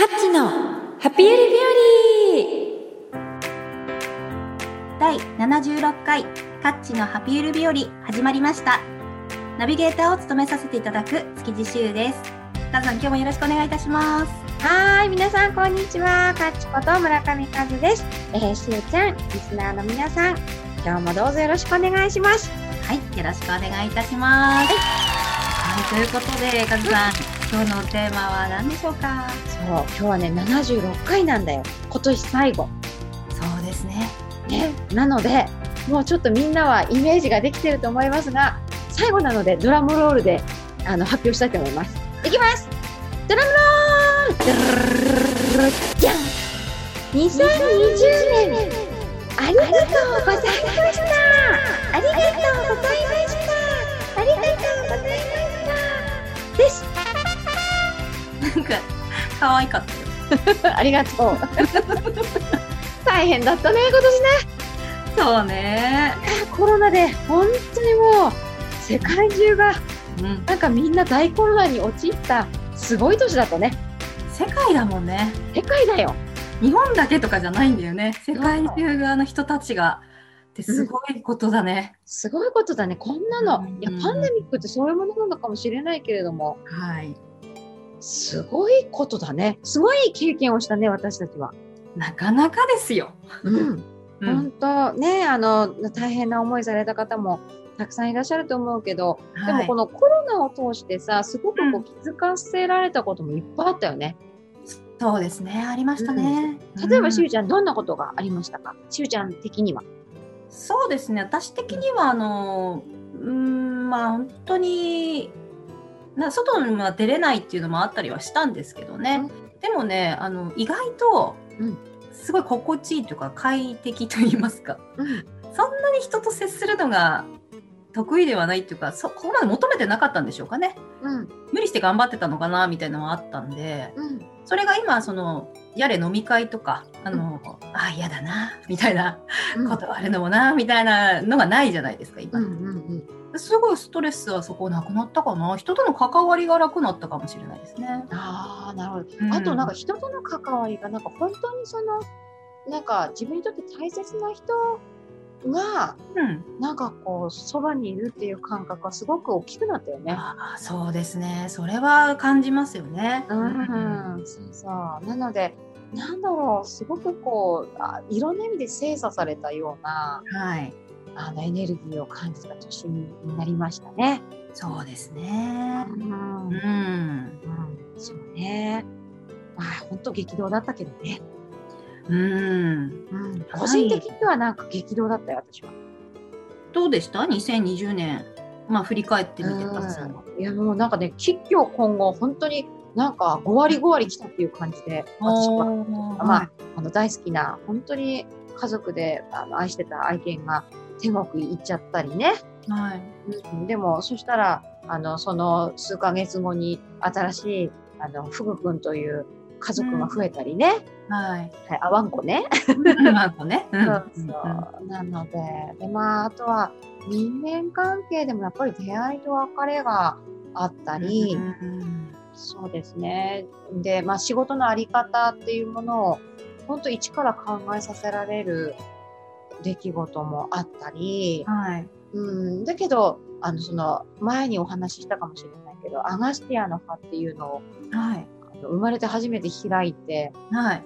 カッチのハピユリ日第76回カッチのハピゆる日和始まりましたナビゲーターを務めさせていただく築地修ですカズさん今日もよろしくお願いいたしますはい、皆さんこんにちは。かっちこと村上和です。えー、しゅうちゃん、リスナーの皆さん、今日もどうぞよろしくお願いします。はいよろしくお願いいたしますはい、ということでカズさん今日のテーマは何でしょうか？そう、今日はね、76回なんだよ。今年最後。そうですねね。なので、もうちょっとみんなはイメージができてると思いますが、最後なのでドラムロールであの発表したいと思います。いきますドラムロールじゃん !2020 年ありがとうございましたありがとうございましたなんか可愛かった。よありがとう。大変だったね、今年ね。そうね。コロナで本当にもう世界中がうん。なんかみんな大混乱に陥ったすごい年だったね。世界だもんね。世界だよ。日本だけとかじゃないんだよね。世界中側の人たちが。ってすごいことだね、すごいことだね。こんなの。いやうん、パンデミックってそういうものなのかもしれないけれども、はいすごいことだね。すごい経験をしたね、私たちは。なかなかですよ、うん。うん本当ね、あの、大変な思いされた方もたくさんいらっしゃると思うけど、でもこのコロナを通してさ、すごくこうう気づかせられたこともいっぱいあったよね。そうですねありましたね、例えば、うんしゅうちゃん、どんなことがありましたか？しゅうちゃん的には。そうですね私的にはあのうーんまあ本当にな外には出れないっていうのもあったりはしたんですけどね、でもねあの意外とうん。すごい心地いいというか快適と言いますか。うん。そんなに人と接するのが得意ではないっていうかそここまで求めてなかったんでしょうかね。うん。無理して頑張ってたのかなみたいなのはあったんで。うん。それが今そのやれ飲み会とかあの、あ嫌だなみたいなことあるのもなみたいなのがないじゃないですか今、うんうんうん。すごいストレスはそこなくなったかな？人との関わりが楽になったかもしれないですね。ああ、なるほど。うんあとなんか人との関わりがなんか本当にそのなんか自分にとって大切な人がうん、なんかこうそばにいるっていう感覚はすごく大きくなったよね。ああそうですねそれは感じますよね。うん、そうそう。なのでなんだろうすごくこうあいろんな意味で精査されたようなはいあのエネルギーを感じた年になりましたね。そうですね。うんうんうん、そうね。まあ本当激動だったけどね。うんうん、個人的にはなんか激動だったよ、私は。どうでした？2020年まあ振り返ってみてください。いやもうなんかね、吉居今後、本当になんか5割5割来たっていう感じで、私は、まあ、あの大好きな、本当に家族であの愛してた愛犬が天国行っちゃったりね。はいうん、でも、そしたら、あの、その数ヶ月後に新しい、あの、フグ君という家族が増えたりね。はい。はい、あわんこね。ま あこうね。うんそうそう。なので、で、まあ、あとは人間関係でもやっぱり出会いと別れがあったり、うんそうですね。で、まあ、仕事のあり方っていうものを、本当一から考えさせられる出来事もあったり、はい。うん、だけど、あの、その、前にお話ししたかもしれないけど、アガスティアの葉っていうのを、はい。あの生まれて初めて開いて、はい。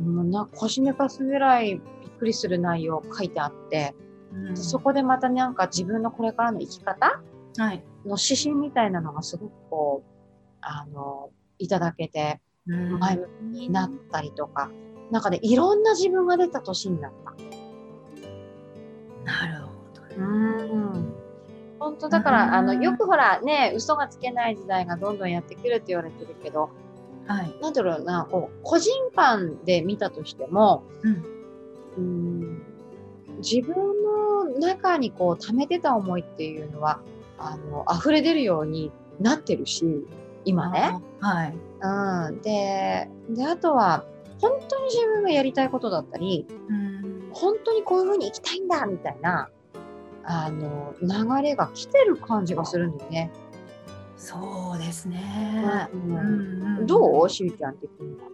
もうな腰抜かすぐらいびっくりする内容書いてあって、うんそこでまたなんか自分のこれからの生き方はい。の指針みたいなのがすごくこう、あの、いただけて、うん前向きになったりとか、なんかね、いろんな自分が出た年になった。なるほど。うん。本当だから、あの、よくほらね、嘘がつけない時代がどんどんやってくるって言われてるけど、はい。なんだろうな、こう、個人間で見たとしても、うんうん自分の中にこう溜めてた思いっていうのは、あの、溢れ出るようになってるし、今ね。はい。うん。で、で、あとは、本当に自分がやりたいことだったり、うん。本当にこういう風に生きたいんだみたいな、あの、流れが来てる感じがするんだよね。そうですね。うん。うんうんどう？しゅうちゃん的には。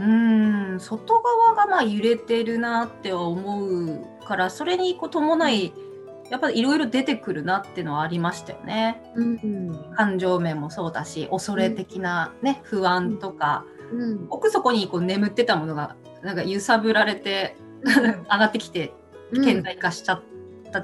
うん。外側がまあ揺れてるなって思うからそれにこう伴いやっぱりいろいろ出てくるなっていうのはありましたよね。うん。感情面もそうだし恐れ的なね、不安とか、うん。奥底にこう眠ってたものがなんか揺さぶられて上がってきて顕在化しちゃっ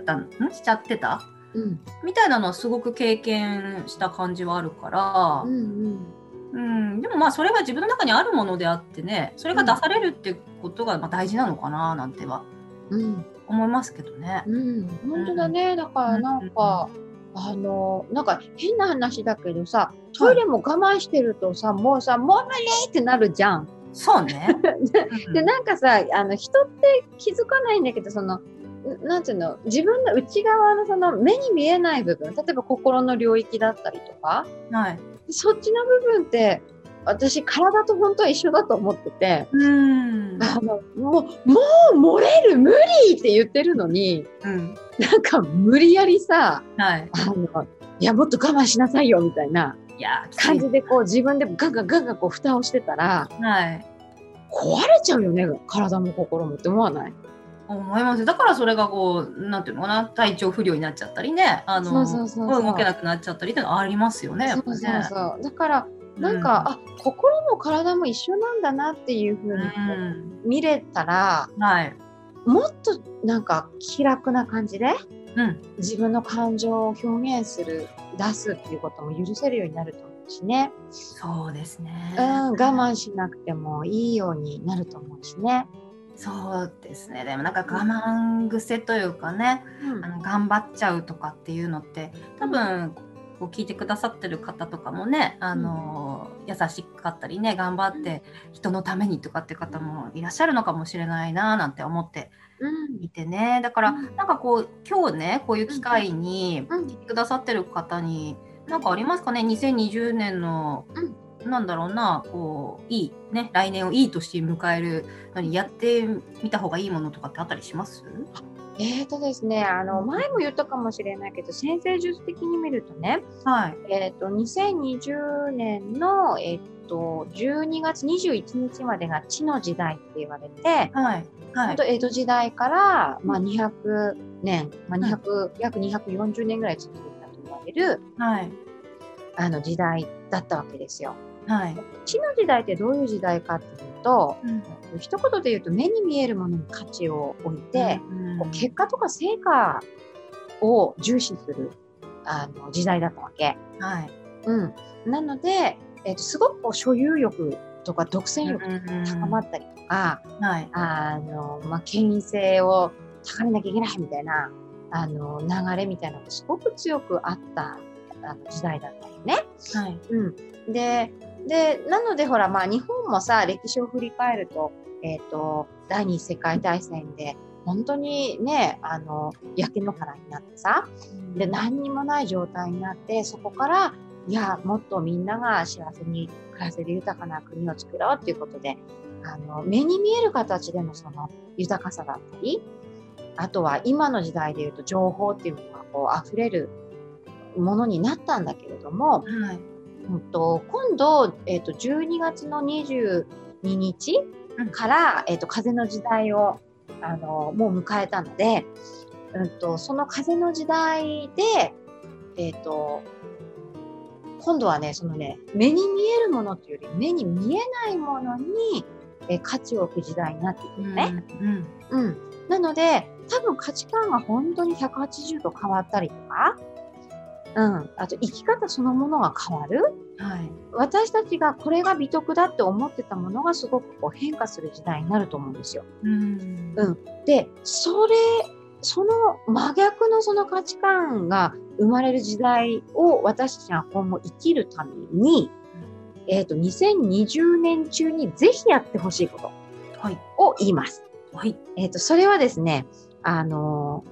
た、ん、しちゃってた？うん。みたいなのはすごく経験した感じはあるからう、んうん、でもまあそれが自分の中にあるものであってねそれが出されるってことがまあ大事なのかななんてはうん。思いますけどね。うん。本当だね。だからなんか、あのなんか変な話だけどさトイレも我慢してるとさ、もうさもう無理ってなるじゃん。そうね。でなんかさあの人って気づかないんだけどそのんなんていうの自分の内側のその目に見えない部分例えば心の領域だったりとかはい。そっちの部分って私体と本当は一緒だと思ってて。うん。あのもうもう漏れる無理って言ってるのにうん。なんか無理やりさはい。あのいやもっと我慢しなさいよみたいな感じでこう自分でガンガンガンガンこう蓋をしてたらはい。壊れちゃうよね体も心もって思わない？思いますだからそれがこうなんていうのかな体調不良になっちゃったりねあの動けなくなっちゃったりっていうのはありますよねやっぱね。そうそうそうだからなんか、あ心も体も一緒なんだなっていうふうに見れたら、はい。もっとなんか気楽な感じでうん。自分の感情を表現する出すっていうことも許せるようになると思うしね、そうですね。うん、我慢しなくてもいいようになると思うしね。そうですね。でもなんか我慢癖というかね、あの頑張っちゃうとかっていうのって多分こう聞いてくださってる方とかもね、あの優しかったりね頑張って人のためにとかって方もいらっしゃるのかもしれないななんて思ってうんいてね。だからうん。なんかこう今日ねこういう機会にうん。聞いてくださってる方に何かありますかね？2020年の、なんだろうなこういいね来年をいい年迎えるのにやってみた方がいいものとかってあったりします？えーとですね、あの前も言ったかもしれないけど先生術的に見るとね、はい。えー、と2020年の、えー、と12月21日までが地の時代って言われて、はいはい。江戸時代から、まあ、200年、まあ、200約240年ぐらい続いたと言われるはい。あの時代だったわけですよ。はい、地の時代ってどういう時代かっていうと、うん。一言で言うと目に見えるものに価値を置いて、うん結果とか成果を重視するあの時代だったわけ。はい。うん、なので、えっとすごくこう所有欲とか独占欲が高まったりとか、はい。あのまあ、権威性を高めなきゃいけないみたいなあの流れみたいなのがすごく強くあったあの時代だったよね。はい。うん、ででなのでほら、まあ、日本もさ歴史を振り返ると,、えー、と第二次世界大戦で本当にねあの焼け野原になってさで何にもない状態になってそこからいやもっとみんなが幸せに暮らせる豊かな国を作ろうっていうことであの目に見える形でのその豊かさだったりあとは今の時代でいうと情報っていうのがこう溢れるものになったんだけれども、はい。うんと今度、えー、と12月の22日うん。から、えー、と風の時代をあのもう迎えたので、うん、とその風の時代で、えー、と今度はねそのね目に見えるものっていうより目に見えないものに、えー価値を置く時代になっていくのね。うんうん、なので多分価値観が本当に180度変わったりとか、うん、あと生き方そのものが変わる。はい。私たちがこれが美徳だって思ってたものがすごくこう変化する時代になると思うんですよ。うん。うん。でそれその真逆のその価値観が生まれる時代を私たちが今後生きるために、えっ、と2020年中にぜひやってほしいことはいを言います。はい。えっ、と、それはですね、あの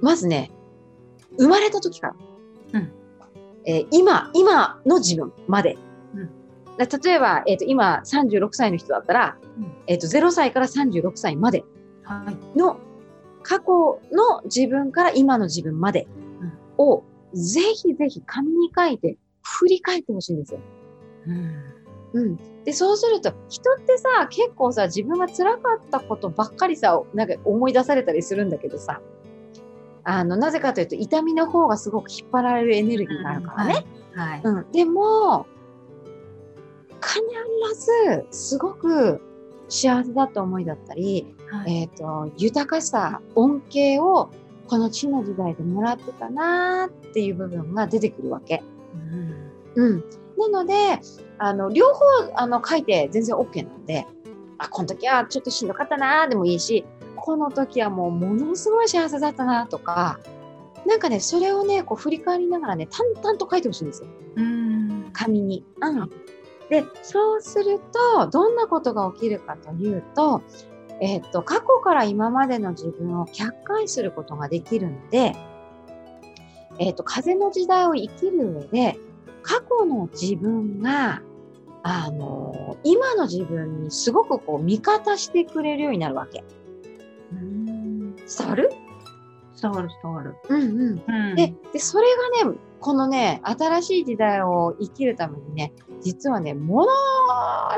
ーまずね、生まれた時から、うん。えー今、今の自分まで。うん。だ例えば、えっ、と、今36歳の人だったら、うん。えっ、と、0歳から36歳まではい。の過去の自分から今の自分までを、ぜひぜひ紙に書いて振り返ってほしいんですよ。うんうん。で、そうすると、人ってさ、結構さ、自分が辛かったことばっかりさ、なんか思い出されたりするんだけどさ、あの、なぜかというと、痛みの方がすごく引っ張られるエネルギーがあるからね。はい。うん。でも、必ず、すごく幸せだった思いだったり、はいえっ、と、豊かさ、恩恵を、この地の時代でもらってたなーっていう部分が出てくるわけ。うんうん。なので、あの、両方、あの、書いて全然 OK なので、あ、この時はちょっとしんどかったなーでもいいし、この時はもうものすごい幸せだったなとか、なんかね、それをね、こう振り返りながらね、淡々と書いてほしいんですよ。うん紙に。うん。で、そうすると、どんなことが起きるかというと、えっ、と、過去から今までの自分を客観視することができるので、えっ、と、風の時代を生きる上で、過去の自分が、あの今の自分にすごくこう味方してくれるようになるわけ。うん伝わる？伝わる伝わる。うんうん。うんで、で、それがね、このね、新しい時代を生きるためにね、実はね、もの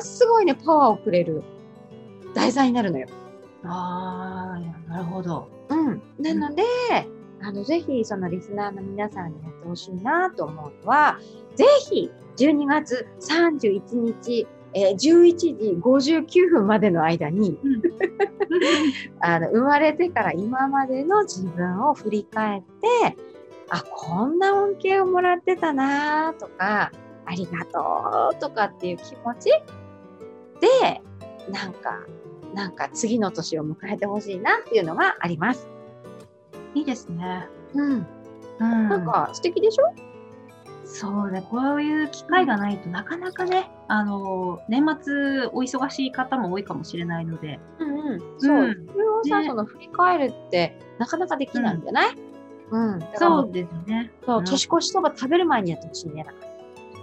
すごいね、パワーをくれる題材になるのよ。ああ、なるほど。うん。なので、あの、ぜひ、そのリスナーの皆さんにやってほしいなと思うのは、ぜひ、12月31日、えー11時59分までの間に、あの、生まれてから今までの自分を振り返って、あ、こんな恩恵をもらってたなとか、ありがとうとかっていう気持ちで、なんか、なんか次の年を迎えてほしいなっていうのがあります。いいですね。うん。うん。なんか素敵でしょ？そうね、こういう機会がないとなかなかね、あの、年末お忙しい方も多いかもしれないので、うんうん。そう。うんそれをさ、ねその振り返るってなかなかできないんじゃない？うん。だからもそうですね。そう、うん年越しそば食べる前にやってほしいね。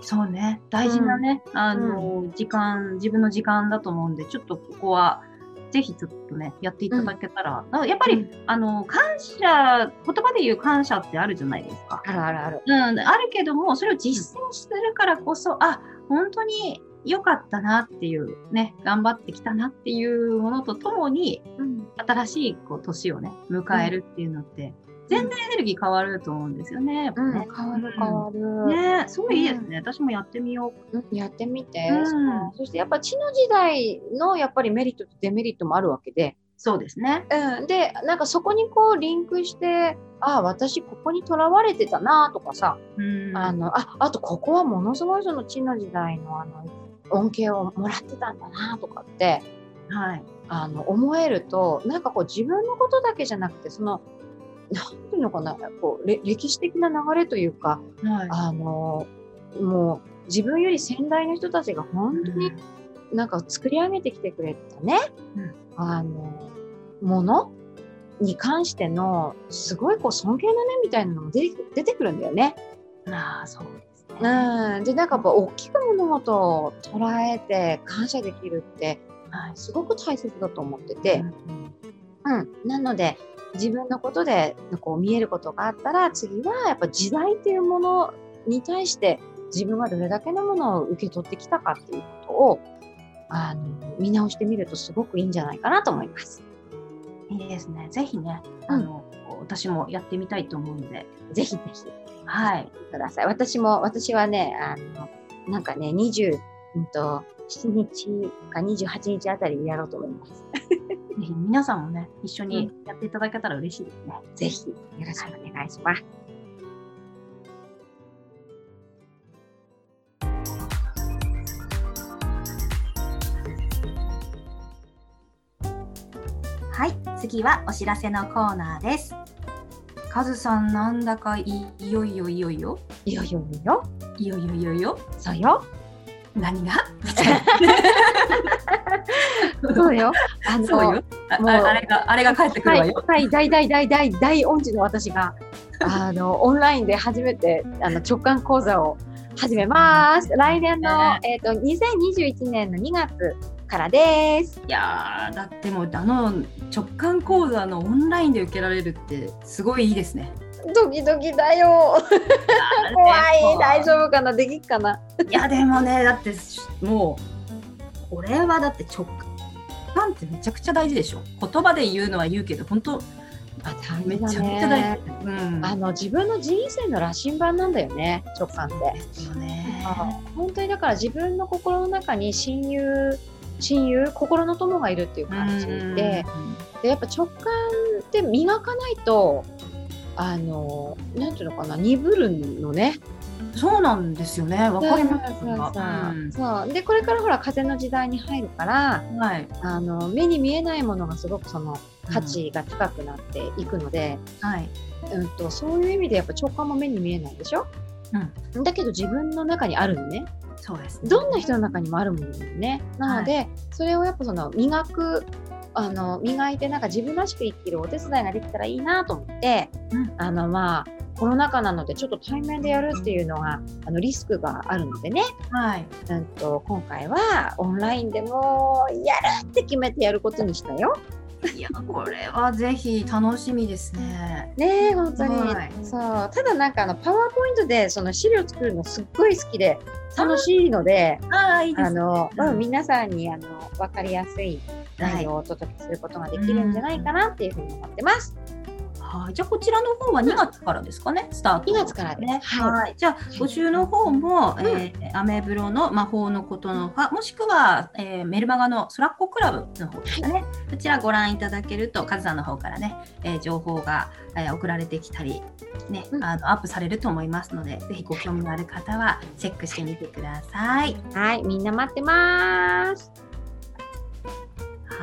そうね、大事なね、あの、時間、自分の時間だと思うんで、ちょっとここは、ぜひちょっとね、やっていただけたら、あやっぱり、うんあの、感謝、言葉で言う感謝ってあるじゃないですか。あるあるある。うん、あるけども、それを実践するからこそ、あ、本当に良かったなっていう、ね、頑張ってきたなっていうものとともに、うん。新しいこう年をね、迎えるっていうのって、全然エネルギー変わると思うんですよね。うん、ね変わる変わる。ねすごいいいですね。私もやってみようんやってみて、うんそうそしてやっぱ地の時代のやっぱりメリットとデメリットもあるわけで、う。そうですね。うん、でなんかそこにこうリンクしてああ私ここにとらわれてたなとかさ、うん。あのああとここはものすごいその地の時代のあの恩恵をもらってたんだなとかってはい。あの思えるとなんかこう自分のことだけじゃなくてそのなんていうのかなこうれ歴史的な流れというかはい。あのもう自分より先代の人たちが本当になんか作り上げてきてくれたね、うんあのものに関してのすごいこう尊敬の念みたいなのも出て出てくるんだよね。ああ、そうですね。うん、でなんかやっぱ大きく物事を捉えて感謝できるってはい。すごく大切だと思ってて、うんうん、なので自分のことでこう見えることがあったら次はやっぱ時代っていうものに対して自分がどれだけのものを受け取ってきたかっていうことをあの見直してみるとすごくいいんじゃないかなと思います。いいですね。ぜひね、うんあの、私もやってみたいと思うので。ぜひぜひはい。ください。私も私はねあのなんかね20うんと7日か28日あたりにやろうと思います。ぜひ皆さんもね、一緒にやっていただけたら嬉しいですね。ぜひよろしくお願いします。はい、次はお知らせのコーナーです。カズさん、なんだかいいよいよいよいよ。いよいよいよ。いよいよいよいよ。そうよ。何が？そうよ。あのそうよ。あもうああれが、あれが帰ってくるわよ。はい、大大大大大音痴の私が、あの、オンラインで初めて、あの、直感講座を始めます。来年の、えっ、と、2021年の2月からです。いやー、だってもう、あの、直感講座のオンラインで受けられるって、すごいいいですね。ドキドキだよ。怖い。大丈夫かな？できっかな？いやでもねだってもうこれはだって直感ってめちゃくちゃ大事でしょ。言葉で言うのは言うけど本当あめちゃめちゃ大事、うん、あの自分の人生の羅針盤なんだよね直感って。ですよね。本当にだから自分の心の中に親友親友心の友がいるっていう感じで。でやっぱ直感って磨かないとあのなんていうのかな鈍るのね。そうなんですよね。わかります。そうそうん。でこれからほら風の時代に入るからはい。あの目に見えないものがすごくその価値が高くなっていくので、はい。うんとそういう意味でやっぱ直感も目に見えないでしょ、だけど自分の中にあるのね。そうですね。どんな人の中にもあるものなのね。なので、それをやっぱその磨くあの磨いてなんか自分らしく生きるお手伝いができたらいいなと思って、うん。あのまあコロナ禍なのでちょっと対面でやるっていうのがあのリスクがあるのでね、はい。うん、と今回はオンラインでもやるって決めてやることにしたよ。いやこれはぜひ楽しみですね。ねえ本当に、はい。そう。ただなんかあのパワーポイントでその資料作るのすっごい好きで楽しいのでああいいです。ねあの、皆さんにあの分かりやすい内容をお届けすることができるんじゃないかなっていうふうに思ってます。はい、じゃあこちらの方は2月からですかね、スタート。2月からね。はいはい。じゃあ募集の方も、うんえーアメブロの魔法のことの葉、もしくは、えーメルマガのソラッコクラブの方ですかね。こちらご覧いただけると、カズさんの方からね、えー情報が、えー送られてきたり、ね、うんあのアップされると思いますので、ぜひご興味のある方はチェックしてみてください。はい、みんな待ってます。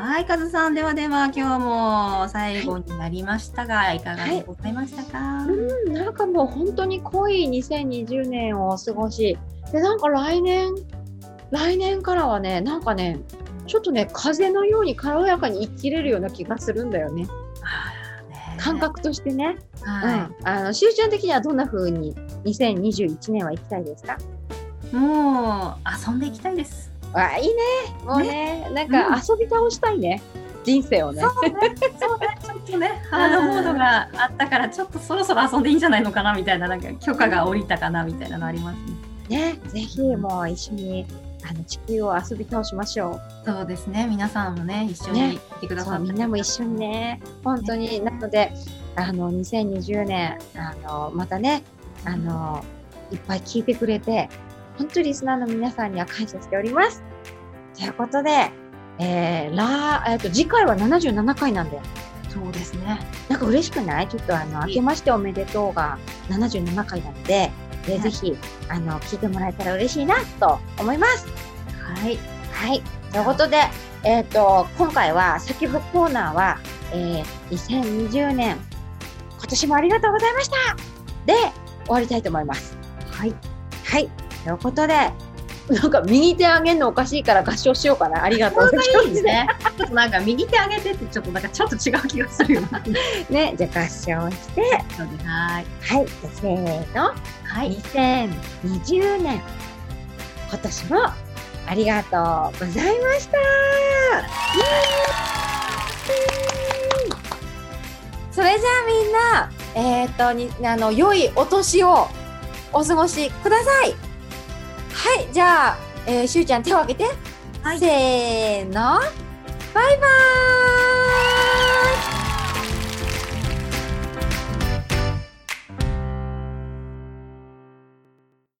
はい、カズさん、ではでは今日も最後になりましたが、い、かがでございましたか、うん、なんかもう本当に濃い2020年をお過ごし。で、なんか来年、来年からはね、なんかね、ちょっとね、風のように軽やかに生きれるような気がするんだよね感覚としてね。はいうん。あの、しゅうちゃん的にはどんな風に2021年は行きたいですか？もう遊んでいきたいです。あ、いいね。もうね、なんか遊び倒したいね。人生をね。そうね、そうね、ちょっとね、ハードモードがあったから、ちょっとそろそろ遊んでいいんじゃないのかなみたいな、なんか許可が下りたかなみたいなのありますね。ね、ぜひもう一緒にあの地球を遊び倒しましょそうですね、皆さんもね、一緒ねにいてくう。ださって、そうみんなも一緒にね、本当に、なので、あの2020年あのまたね、あのいっぱい聞いてくれて、本当にリスナーの皆さんには感謝しております。ということで、えー、らえっと次回は77回なんだよ。そうですね。なんか嬉しくない？ちょっとあの、明けましておめでとうが77回なので、えーはいぜひ、あの、聞いてもらえたら嬉しいなと思います。はい。はい。ということで、えっ、と、今回は、先ほどコーナーは、えー、2020年、今年もありがとうございましたで、終わりたいと思います。はい。はい。ということで、なんか右手上げるのおかしいから合唱しようかな。ありがとう ございます。ちょっとなんか右手上げてって、ちょっとなんかちょっと違う気がするよな。ね、じゃあ合唱して、はい。はい。せーの。はい。2020年今年もありがとうございましたそれじゃあみんなえっ、とにあの良いお年をお過ごしくださいはいじゃあ、えー、しゅうちゃん手を挙げて、はい。せーの。バイバーイ